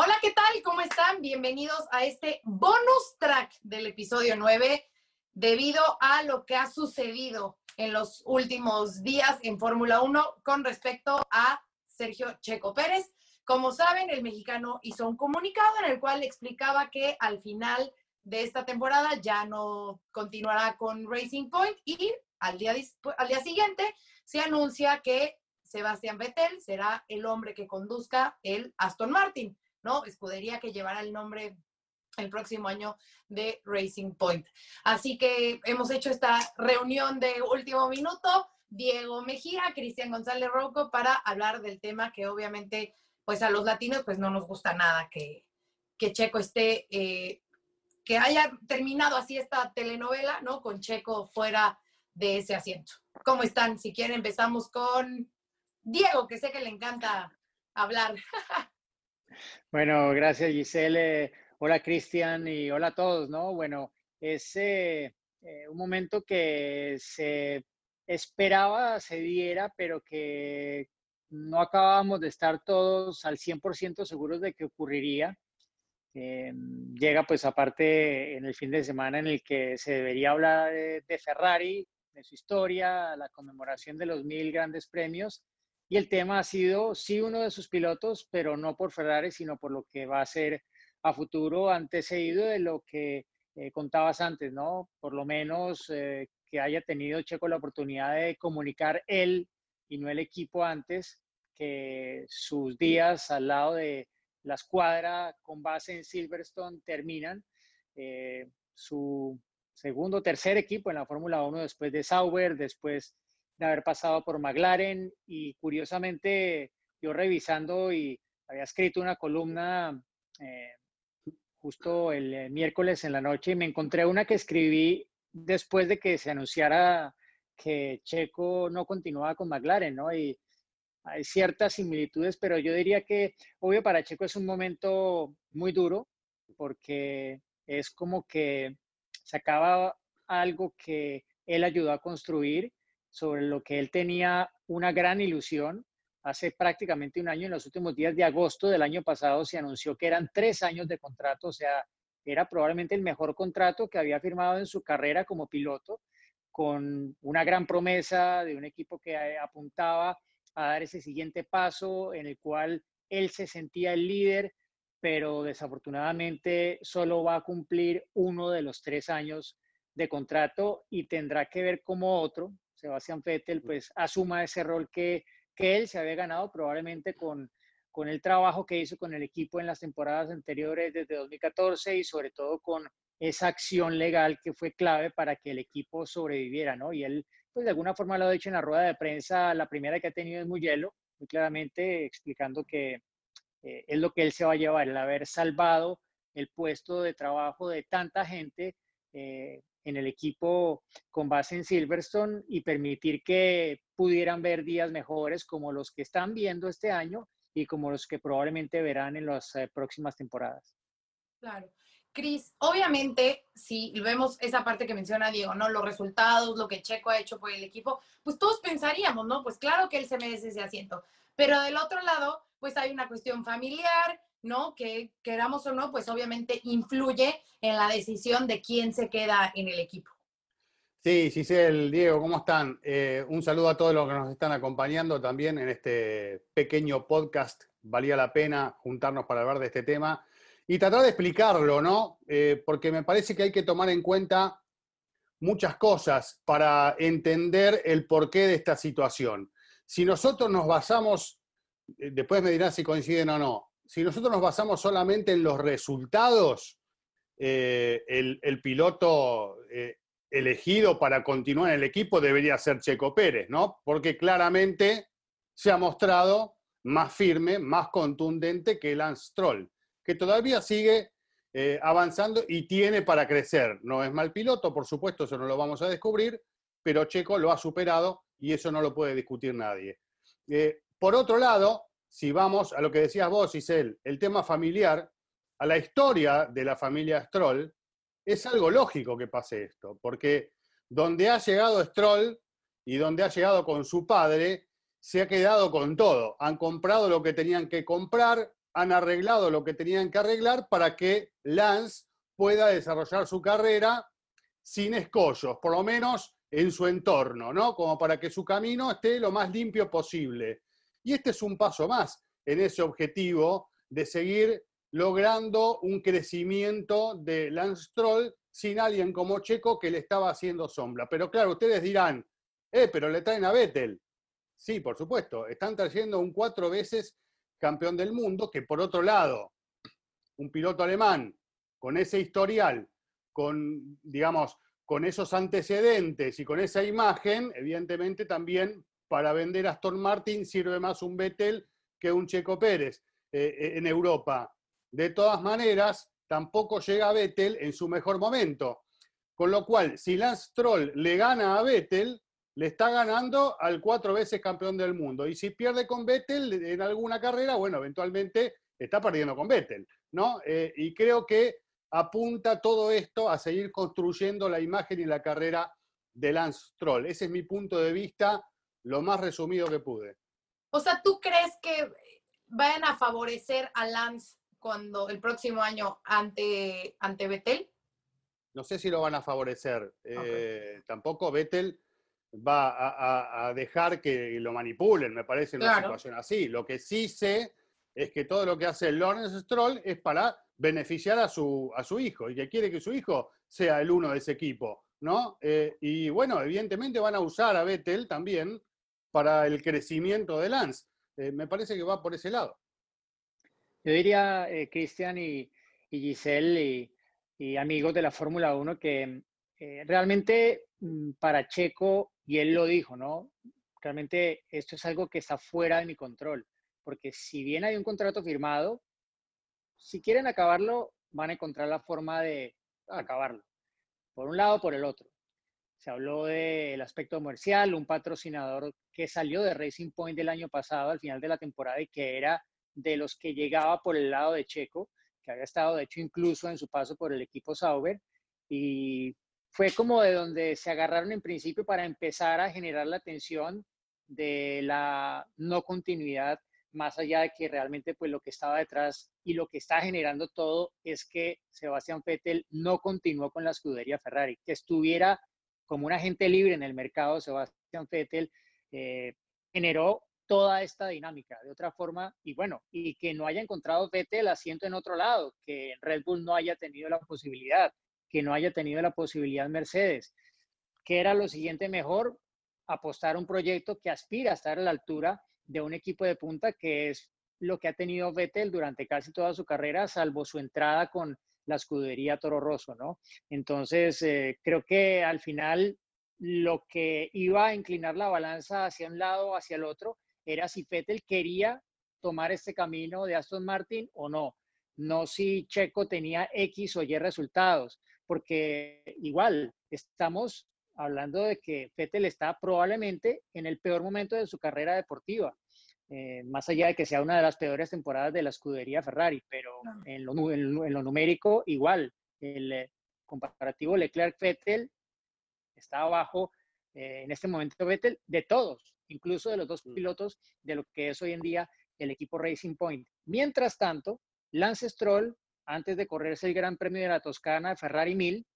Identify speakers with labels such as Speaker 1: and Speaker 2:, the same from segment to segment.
Speaker 1: Hola, ¿qué tal? ¿Cómo están? Bienvenidos a este bonus track del episodio 9 debido a lo que ha sucedido en los últimos días en Fórmula 1 con respecto a Sergio Checo Pérez. Como saben, el mexicano hizo un comunicado en el cual explicaba que al final de esta temporada ya no continuará con Racing Point y al día, al día siguiente se anuncia que Sebastián Vettel será el hombre que conduzca el Aston Martin. ¿No? Escudería que llevará el nombre el próximo año de Racing Point. Así que hemos hecho esta reunión de último minuto. Diego Mejía, Cristian González Rocco, para hablar del tema que obviamente, pues a los latinos, pues no nos gusta nada que, que Checo esté, eh, que haya terminado así esta telenovela, ¿no? Con Checo fuera de ese asiento. ¿Cómo están? Si quieren, empezamos con Diego, que sé que le encanta hablar.
Speaker 2: Bueno, gracias Giselle. Hola Cristian y hola a todos, ¿no? Bueno, es eh, un momento que se esperaba se diera, pero que no acabábamos de estar todos al 100% seguros de que ocurriría. Eh, llega pues aparte en el fin de semana en el que se debería hablar de Ferrari, de su historia, la conmemoración de los mil grandes premios y el tema ha sido, sí, uno de sus pilotos, pero no por Ferrari, sino por lo que va a ser a futuro antecedido de lo que eh, contabas antes, ¿no? Por lo menos eh, que haya tenido Checo la oportunidad de comunicar él y no el equipo antes, que sus días al lado de la escuadra con base en Silverstone terminan. Eh, su segundo, tercer equipo en la Fórmula 1 después de Sauber, después de haber pasado por McLaren y curiosamente yo revisando y había escrito una columna eh, justo el eh, miércoles en la noche y me encontré una que escribí después de que se anunciara que Checo no continuaba con McLaren, ¿no? Y hay ciertas similitudes, pero yo diría que, obvio, para Checo es un momento muy duro porque es como que se acaba algo que él ayudó a construir sobre lo que él tenía una gran ilusión. Hace prácticamente un año, en los últimos días de agosto del año pasado, se anunció que eran tres años de contrato, o sea, era probablemente el mejor contrato que había firmado en su carrera como piloto, con una gran promesa de un equipo que apuntaba a dar ese siguiente paso en el cual él se sentía el líder, pero desafortunadamente solo va a cumplir uno de los tres años de contrato y tendrá que ver como otro, Sebastián Vettel pues asuma ese rol que, que él se había ganado probablemente con, con el trabajo que hizo con el equipo en las temporadas anteriores desde 2014 y sobre todo con esa acción legal que fue clave para que el equipo sobreviviera, ¿no? Y él, pues de alguna forma lo ha dicho en la rueda de prensa, la primera que ha tenido es muy hielo, muy claramente explicando que eh, es lo que él se va a llevar, el haber salvado el puesto de trabajo de tanta gente eh, en el equipo con base en Silverstone y permitir que pudieran ver días mejores como los que están viendo este año y como los que probablemente verán en las eh, próximas temporadas.
Speaker 1: Claro. Cris, obviamente, si vemos esa parte que menciona Diego, ¿no? Los resultados, lo que Checo ha hecho por el equipo, pues todos pensaríamos, ¿no? Pues claro que él se merece ese asiento. Pero del otro lado, pues hay una cuestión familiar, ¿no? Que queramos o no, pues obviamente influye en la decisión de quién se queda en el equipo.
Speaker 3: Sí, Giselle, Diego, ¿cómo están? Eh, un saludo a todos los que nos están acompañando también en este pequeño podcast. Valía la pena juntarnos para hablar de este tema y tratar de explicarlo, ¿no? Eh, porque me parece que hay que tomar en cuenta muchas cosas para entender el porqué de esta situación. Si nosotros nos basamos, eh, después me dirán si coinciden o no, si nosotros nos basamos solamente en los resultados, eh, el, piloto eh, elegido para continuar en el equipo debería ser Checo Pérez, ¿no? Porque claramente se ha mostrado más firme, más contundente que Lance Stroll, que todavía sigue eh, avanzando y tiene para crecer. No es mal piloto, por supuesto, eso no lo vamos a descubrir, pero Checo lo ha superado y eso no lo puede discutir nadie. Por otro lado, si vamos a lo que decías vos, Isel, el tema familiar, a la historia de la familia Stroll, es algo lógico que pase esto, porque donde ha llegado Stroll y donde ha llegado con su padre, se ha quedado con todo. Han comprado lo que tenían que comprar, han arreglado lo que tenían que arreglar para que Lance pueda desarrollar su carrera sin escollos, por lo menos en su entorno, ¿no? Como para que su camino esté lo más limpio posible. Y este es un paso más en ese objetivo de seguir logrando un crecimiento de Lance Stroll sin alguien como Checo que le estaba haciendo sombra. Pero claro, ustedes dirán, eh, pero le traen a Vettel. Sí, por supuesto, están trayendo un cuatro veces campeón del mundo, que por otro lado, un piloto alemán con ese historial, con, digamos, con esos antecedentes y con esa imagen, evidentemente también para vender Aston Martin sirve más un Vettel que un Checo Pérez eh, eh, en Europa. De todas maneras, tampoco llega Vettel en su mejor momento. Con lo cual, si Lance Stroll le gana a Vettel, le está ganando al cuatro veces campeón del mundo. Y si pierde con Vettel en alguna carrera, bueno, eventualmente está perdiendo con Vettel, ¿no? Eh, y creo que apunta todo esto a seguir construyendo la imagen y la carrera de Lance Stroll. Ese es mi punto de vista, lo más resumido que pude.
Speaker 1: O sea, ¿tú crees que vayan a favorecer a Lance cuando el próximo año ante, ante Vettel?
Speaker 3: No sé si lo van a favorecer. Eh, tampoco Vettel va a, dejar que lo manipulen, me parece, en una situación así. Lo que sí sé es que todo lo que hace Lawrence Stroll es para beneficiar a su, a su hijo y que quiere que su hijo sea el uno de ese equipo, ¿no? Eh, y bueno, evidentemente van a usar a Vettel también para el crecimiento de Lance. Eh, me parece que va por ese lado.
Speaker 2: Yo diría, eh, Cristian y, Giselle y, amigos de la Fórmula 1, que realmente mm, para Checo y él lo dijo, ¿no? Realmente esto es algo que está fuera de mi control, porque si bien hay un contrato firmado, si quieren acabarlo, van a encontrar la forma de acabarlo, por un lado o por el otro. Se habló del aspecto comercial, un patrocinador que salió de Racing Point del año pasado, al final de la temporada, y que era de los que llegaba por el lado de Checo, que había estado, de hecho, incluso en su paso por el equipo Sauber, y fue como de donde se agarraron en principio para empezar a generar la tensión de la no continuidad, más allá de que realmente pues lo que estaba detrás y lo que está generando todo es que Sebastián Vettel no continuó con la escudería Ferrari, que estuviera como un agente libre en el mercado, Sebastián Vettel eh, generó toda esta dinámica de otra forma y bueno, y que no haya encontrado Vettel asiento en otro lado, que Red Bull no haya tenido la posibilidad, que no haya tenido la posibilidad Mercedes. ¿Qué era lo siguiente mejor? Apostar un proyecto que aspira a estar a la altura de un equipo de punta que es lo que ha tenido Vettel durante casi toda su carrera, salvo su entrada con la escudería Toro Rosso, ¿no? Entonces, eh, creo que al final lo que iba a inclinar la balanza hacia un lado o hacia el otro era si Vettel quería tomar este camino de Aston Martin o no, no si Checo tenía X o Y resultados porque igual estamos hablando de que Fettel está probablemente en el peor momento de su carrera deportiva, eh, más allá de que sea una de las peores temporadas de la escudería Ferrari, pero en, lo, numérico igual, el eh, comparativo Leclerc-Fettel está abajo eh, en este momento Vettel de todos, incluso de los dos mm. pilotos de lo que es hoy en día el equipo Racing Point. Mientras tanto, Lance Stroll antes de correrse el Gran Premio de la Toscana, Ferrari 1000,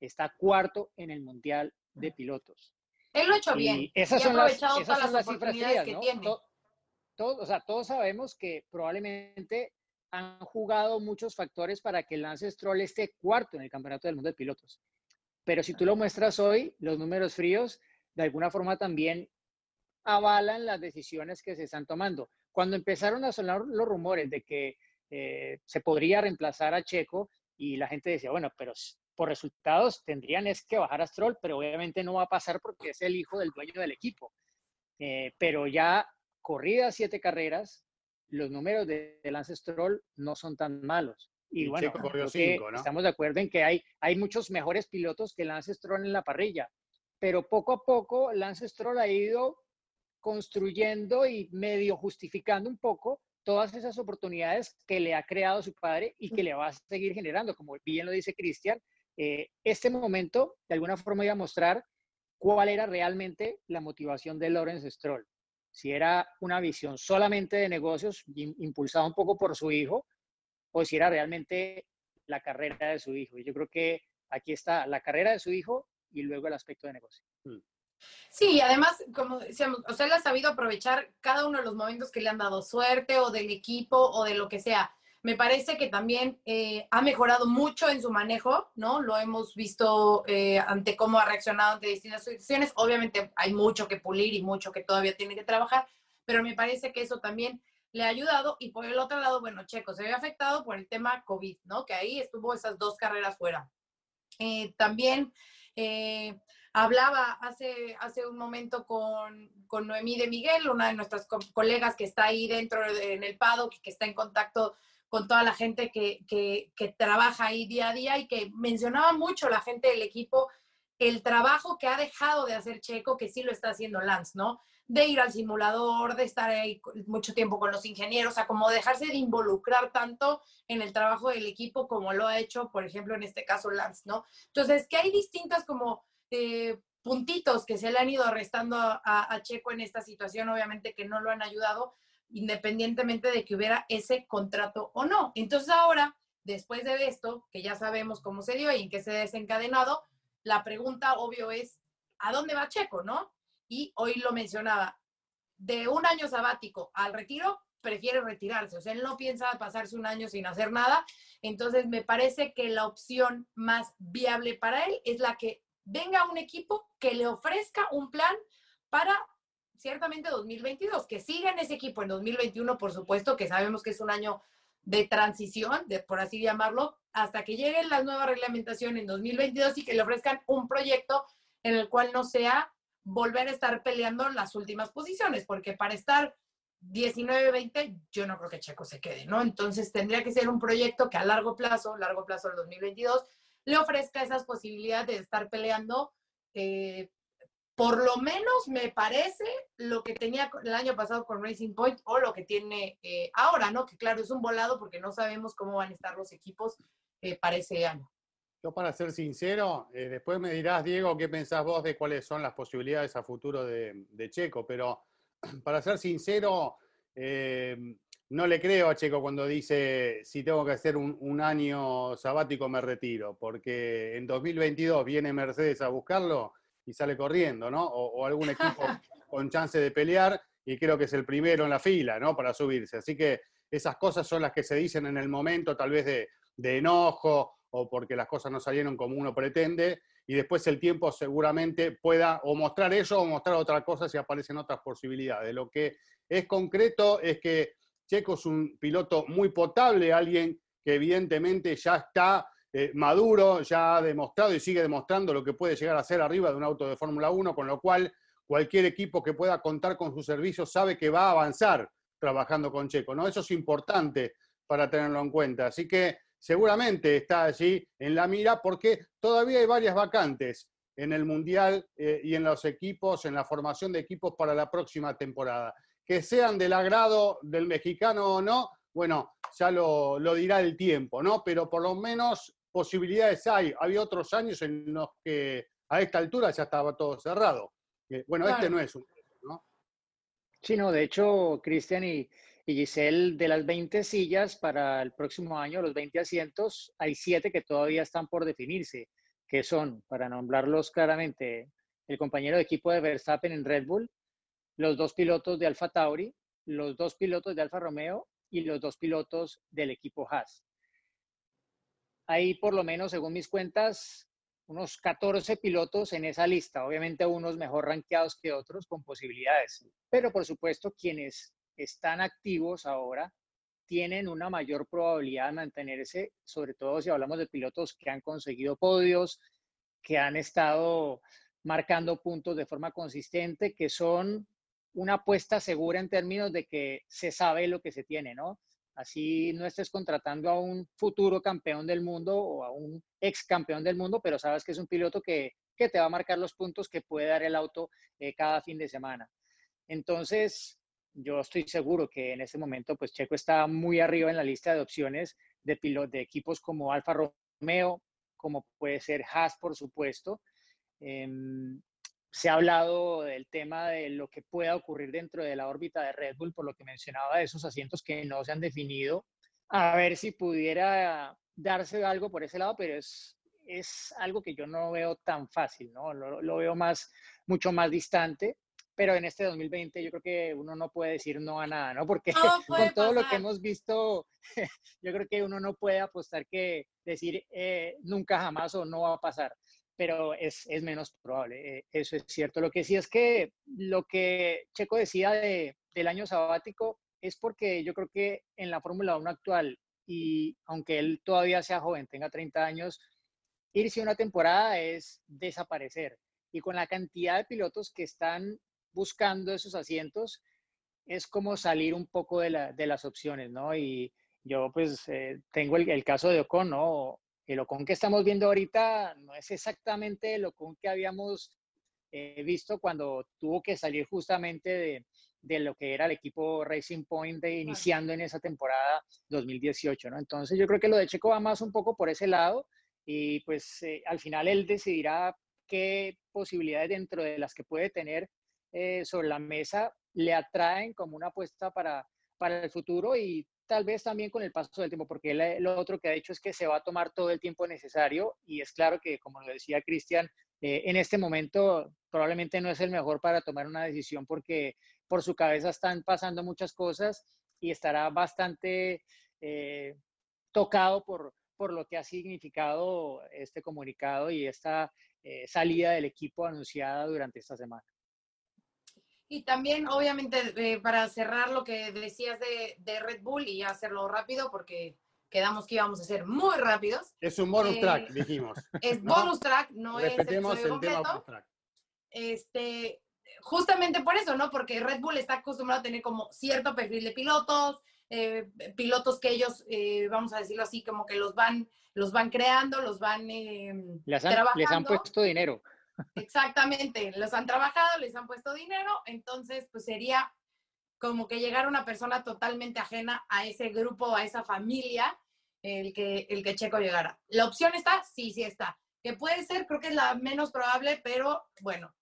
Speaker 2: está cuarto en el Mundial de Pilotos.
Speaker 1: Él lo ha hecho bien.
Speaker 2: Esas son las, esas las, cifras frías, ¿no? O sea, todos sabemos que probablemente han jugado muchos factores para que Lance Stroll esté cuarto en el Campeonato del Mundo de Pilotos. Pero si tú lo muestras hoy, los números fríos, de alguna forma también avalan las decisiones que se están tomando. Cuando empezaron a sonar los rumores de que eh, se podría reemplazar a Checo y la gente decía, bueno, pero por resultados tendrían es que bajar a Stroll, pero obviamente no va a pasar porque es el hijo del dueño del equipo. Eh, pero ya corridas siete carreras, los números de, Lance Stroll no son tan malos. Y, bueno, estamos de acuerdo en que hay, hay muchos mejores pilotos que Lance Stroll en la parrilla, pero poco a poco Lance Stroll ha ido construyendo y medio justificando un poco todas esas oportunidades que le ha creado su padre y que le va a seguir generando. Como bien lo dice Cristian, eh, este momento de alguna forma iba a mostrar cuál era realmente la motivación de Lawrence Stroll. Si era una visión solamente de negocios, impulsada un poco por su hijo, o si era realmente la carrera de su hijo. Y yo creo que aquí está la carrera de su hijo y luego el aspecto de negocio. Mm.
Speaker 1: Sí, además, como decíamos, o sea, él ha sabido aprovechar cada uno de los momentos que le han dado suerte o del equipo o de lo que sea. Me parece que también eh, ha mejorado mucho en su manejo, ¿no? Lo hemos visto eh, ante cómo ha reaccionado ante distintas situaciones. Obviamente hay mucho que pulir y mucho que todavía tiene que trabajar, pero me parece que eso también le ha ayudado. Y por el otro lado, bueno, Checo se ve afectado por el tema COVID, ¿no? Que ahí estuvo esas dos carreras fuera. Eh, también eh, hablaba hace, hace un momento con, con, Noemí de Miguel, una de nuestras colegas que está ahí dentro en el paddock, que está en contacto con toda la gente que, que, que trabaja ahí día a día y que mencionaba mucho la gente del equipo el trabajo que ha dejado de hacer Checo, que sí lo está haciendo Lance, ¿no? de ir al simulador, de estar ahí mucho tiempo con los ingenieros, o sea, como dejarse de involucrar tanto en el trabajo del equipo como lo ha hecho, por ejemplo, en este caso Lance, ¿no? Entonces, que hay distintas como eh, puntitos que se le han ido restando a, Checo en esta situación, obviamente que no lo han ayudado, independientemente de que hubiera ese contrato o no. Entonces ahora, después de esto, que ya sabemos cómo se dio y en qué se ha desencadenado, la pregunta obvio es, ¿a dónde va Checo, no? y hoy lo mencionaba, de un año sabático al retiro, prefiere retirarse, o sea, él no piensa pasarse un año sin hacer nada, entonces me parece que la opción más viable para él es la que venga un equipo que le ofrezca un plan para ciertamente 2022, que siga en ese equipo en 2021, por supuesto, que sabemos que es un año de transición, de, por así llamarlo, hasta que llegue la nueva reglamentación en 2022 y que le ofrezcan un proyecto en el cual no sea volver a estar peleando en las últimas posiciones, porque para estar 19-20, yo no creo que Checo se quede, ¿no? Entonces tendría que ser un proyecto que a largo plazo, largo plazo del 2022, le ofrezca esas posibilidades de estar peleando. Eh, por lo menos me parece lo que tenía el año pasado con Racing Point o lo que tiene eh, ahora, ¿no? Que claro, es un volado porque no sabemos cómo van a estar los equipos eh, para ese año.
Speaker 3: Yo para ser sincero, eh, después me dirás, Diego, qué pensás vos de cuáles son las posibilidades a futuro de, Checo, pero para ser sincero, eh, no le creo a Checo cuando dice, si tengo que hacer un, año sabático me retiro, porque en 2022 viene Mercedes a buscarlo y sale corriendo, ¿no? O, algún equipo con chance de pelear y creo que es el primero en la fila, ¿no? Para subirse. Así que esas cosas son las que se dicen en el momento, tal vez de, de enojo o porque las cosas no salieron como uno pretende, y después el tiempo seguramente pueda o mostrar eso o mostrar otra cosa si aparecen otras posibilidades. Lo que es concreto es que Checo es un piloto muy potable, alguien que evidentemente ya está eh, maduro, ya ha demostrado y sigue demostrando lo que puede llegar a ser arriba de un auto de Fórmula 1, con lo cual cualquier equipo que pueda contar con su servicio sabe que va a avanzar trabajando con Checo, ¿no? Eso es importante para tenerlo en cuenta. Así que seguramente está allí en la mira porque todavía hay varias vacantes en el Mundial eh, y en los equipos, en la formación de equipos para la próxima temporada. Que sean del agrado del mexicano o no, bueno, ya lo, dirá el tiempo, ¿no? Pero por lo menos posibilidades hay. Había otros años en los que a esta altura ya estaba todo cerrado. Eh, bueno, este no es un, ¿no?
Speaker 2: Sí, no, de hecho, Cristian y, y Giselle, de las 20 sillas para el próximo año, los 20 asientos, hay siete que todavía están por definirse, que son, para nombrarlos claramente, el compañero de equipo de Verstappen en Red Bull, los dos pilotos de Alfa Tauri, los dos pilotos de Alfa Romeo y los dos pilotos del equipo Haas. Hay por lo menos, según mis cuentas, unos 14 pilotos en esa lista, obviamente unos mejor rankeados que otros con posibilidades, pero por supuesto quienes están activos ahora tienen una mayor probabilidad de mantenerse, sobre todo si hablamos de pilotos que han conseguido podios, que han estado marcando puntos de forma consistente, que son una apuesta segura en términos de que se sabe lo que se tiene, ¿no? Así no estés contratando a un futuro campeón del mundo o a un ex campeón del mundo, pero sabes que es un piloto que, que te va a marcar los puntos que puede dar el auto eh, cada fin de semana. Entonces, yo estoy seguro que en este momento, pues Checo está muy arriba en la lista de opciones de, de equipos como Alfa Romeo, como puede ser Haas, por supuesto. Em, se ha hablado del tema de lo que pueda ocurrir dentro de la órbita de Red Bull, por lo que mencionaba de esos asientos que no se han definido, a ver si pudiera darse algo por ese lado, pero es, es algo que yo no veo tan fácil, ¿no? Lo, lo veo más, mucho más distante pero en este 2020 yo creo que uno no puede decir no a nada, ¿no? Porque con todo lo que hemos visto, yo creo que uno no puede apostar que decir eh, nunca jamás o no va a pasar, pero es, es menos probable, eh, eso es cierto. Lo que sí es que lo que Checo decía de, del año sabático es porque yo creo que en la Fórmula 1 actual, y aunque él todavía sea joven, tenga 30 años, irse una temporada es desaparecer. Y con la cantidad de pilotos que están buscando esos asientos, es como salir un poco de, las opciones, ¿no? Y yo pues eh, tengo el, caso de Ocon, ¿no? El Ocon que estamos viendo ahorita no es exactamente el Ocon que habíamos eh, visto cuando tuvo que salir justamente de, lo que era el equipo Racing Point de, iniciando en esa temporada 2018, ¿no? Entonces yo creo que lo de Checo va más un poco por ese lado y pues eh, al final él decidirá qué posibilidades dentro de las que puede tener eh, sobre la mesa le atraen como una apuesta para, para el futuro y tal vez también con el paso del tiempo, porque lo otro que ha dicho es que se va a tomar todo el tiempo necesario y es claro que, como lo decía Cristian, eh, en este momento probablemente no es el mejor para tomar una decisión porque por su cabeza están pasando muchas cosas y estará bastante eh, tocado por, por lo que ha significado este comunicado y esta salida del equipo anunciada durante esta semana.
Speaker 1: Y también, obviamente, eh, para cerrar lo que decías de, Red Bull y hacerlo rápido, porque quedamos que íbamos a ser muy rápidos.
Speaker 3: Es un bonus track, eh, dijimos.
Speaker 1: Es bonus track, no es el, el tema track. Este, justamente por eso, ¿no? Porque Red Bull está acostumbrado a tener como cierto perfil de pilotos, eh, pilotos que ellos, vamos a decirlo así, como que los van, los van creando, los van
Speaker 2: les han, Les han puesto dinero.
Speaker 1: Exactamente, los han trabajado, les han puesto dinero, entonces pues sería como que llegar una persona totalmente ajena a ese grupo, a esa familia, el que, el que Checo llegara. ¿La opción está? Sí, sí está. Que puede ser, creo que es la menos probable, pero bueno,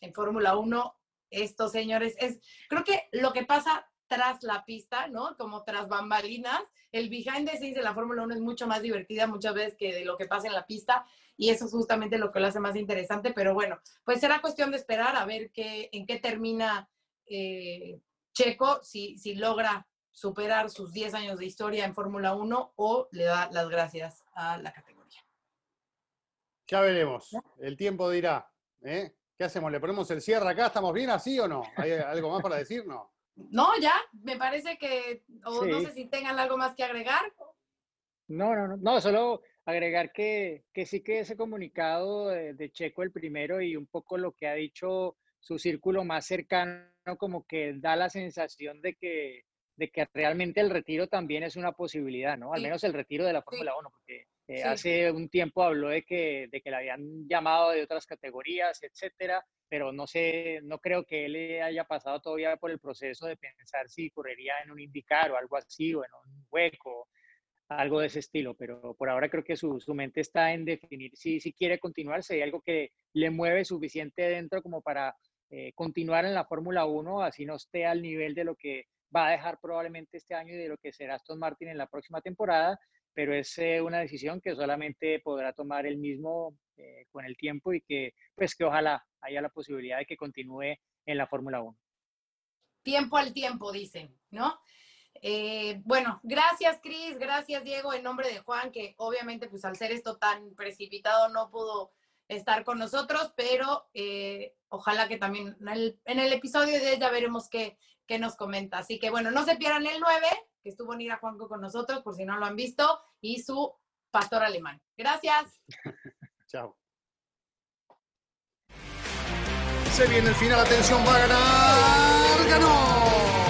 Speaker 1: en Fórmula 1, estos señores, es, creo que lo que pasa tras la pista, ¿no? Como tras bambalinas, el behind the scenes de la Fórmula 1 es mucho más divertida muchas veces que de lo que pasa en la pista y eso es justamente lo que lo hace más interesante, pero bueno, pues será cuestión de esperar a ver qué, en qué termina eh, Checo, si, si logra superar sus 10 años de historia en Fórmula 1 o le da las gracias a la categoría.
Speaker 3: Ya veremos, el tiempo dirá. ¿eh? ¿Qué hacemos? ¿Le ponemos el cierre acá? ¿Estamos bien así o no? ¿Hay algo más para decirnos?
Speaker 1: No, ya, me parece que, o no sé si tengan algo más que agregar.
Speaker 2: No, no, no, no, solo agregar que, que sí que ese comunicado de, Checo el primero y un poco lo que ha dicho su círculo más cercano, como que da la sensación de que, de que realmente el retiro también es una posibilidad, ¿no? Al menos el retiro de la Fórmula 1, porque eh, hace un tiempo habló de que, de que le habían llamado de otras categorías, etcétera, pero no sé, no creo que él haya pasado todavía por el proceso de pensar si correría en un indicar o algo así, o en un hueco, algo de ese estilo, pero por ahora creo que su, su mente está en definir si, si quiere continuar, si hay algo que le mueve suficiente dentro como para eh, continuar en la Fórmula 1, así no esté al nivel de lo que va a dejar probablemente este año y de lo que será Aston Martin en la próxima temporada, pero es eh, una decisión que solamente podrá tomar él mismo eh, con el tiempo y que pues que ojalá haya la posibilidad de que continúe en la Fórmula 1.
Speaker 1: Tiempo al tiempo, dicen, ¿no? Eh, bueno, gracias Cris, gracias Diego, en nombre de Juan, que obviamente pues al ser esto tan precipitado no pudo estar con nosotros, pero ojalá que también en el, episodio de ya veremos qué, qué, nos comenta. Así que bueno, no se pierdan el 9, que estuvo Nira Juanco con nosotros, por si no lo han visto, y su pastor alemán. Gracias.
Speaker 3: Chao. Se viene el final, atención, va a ganar, ganó.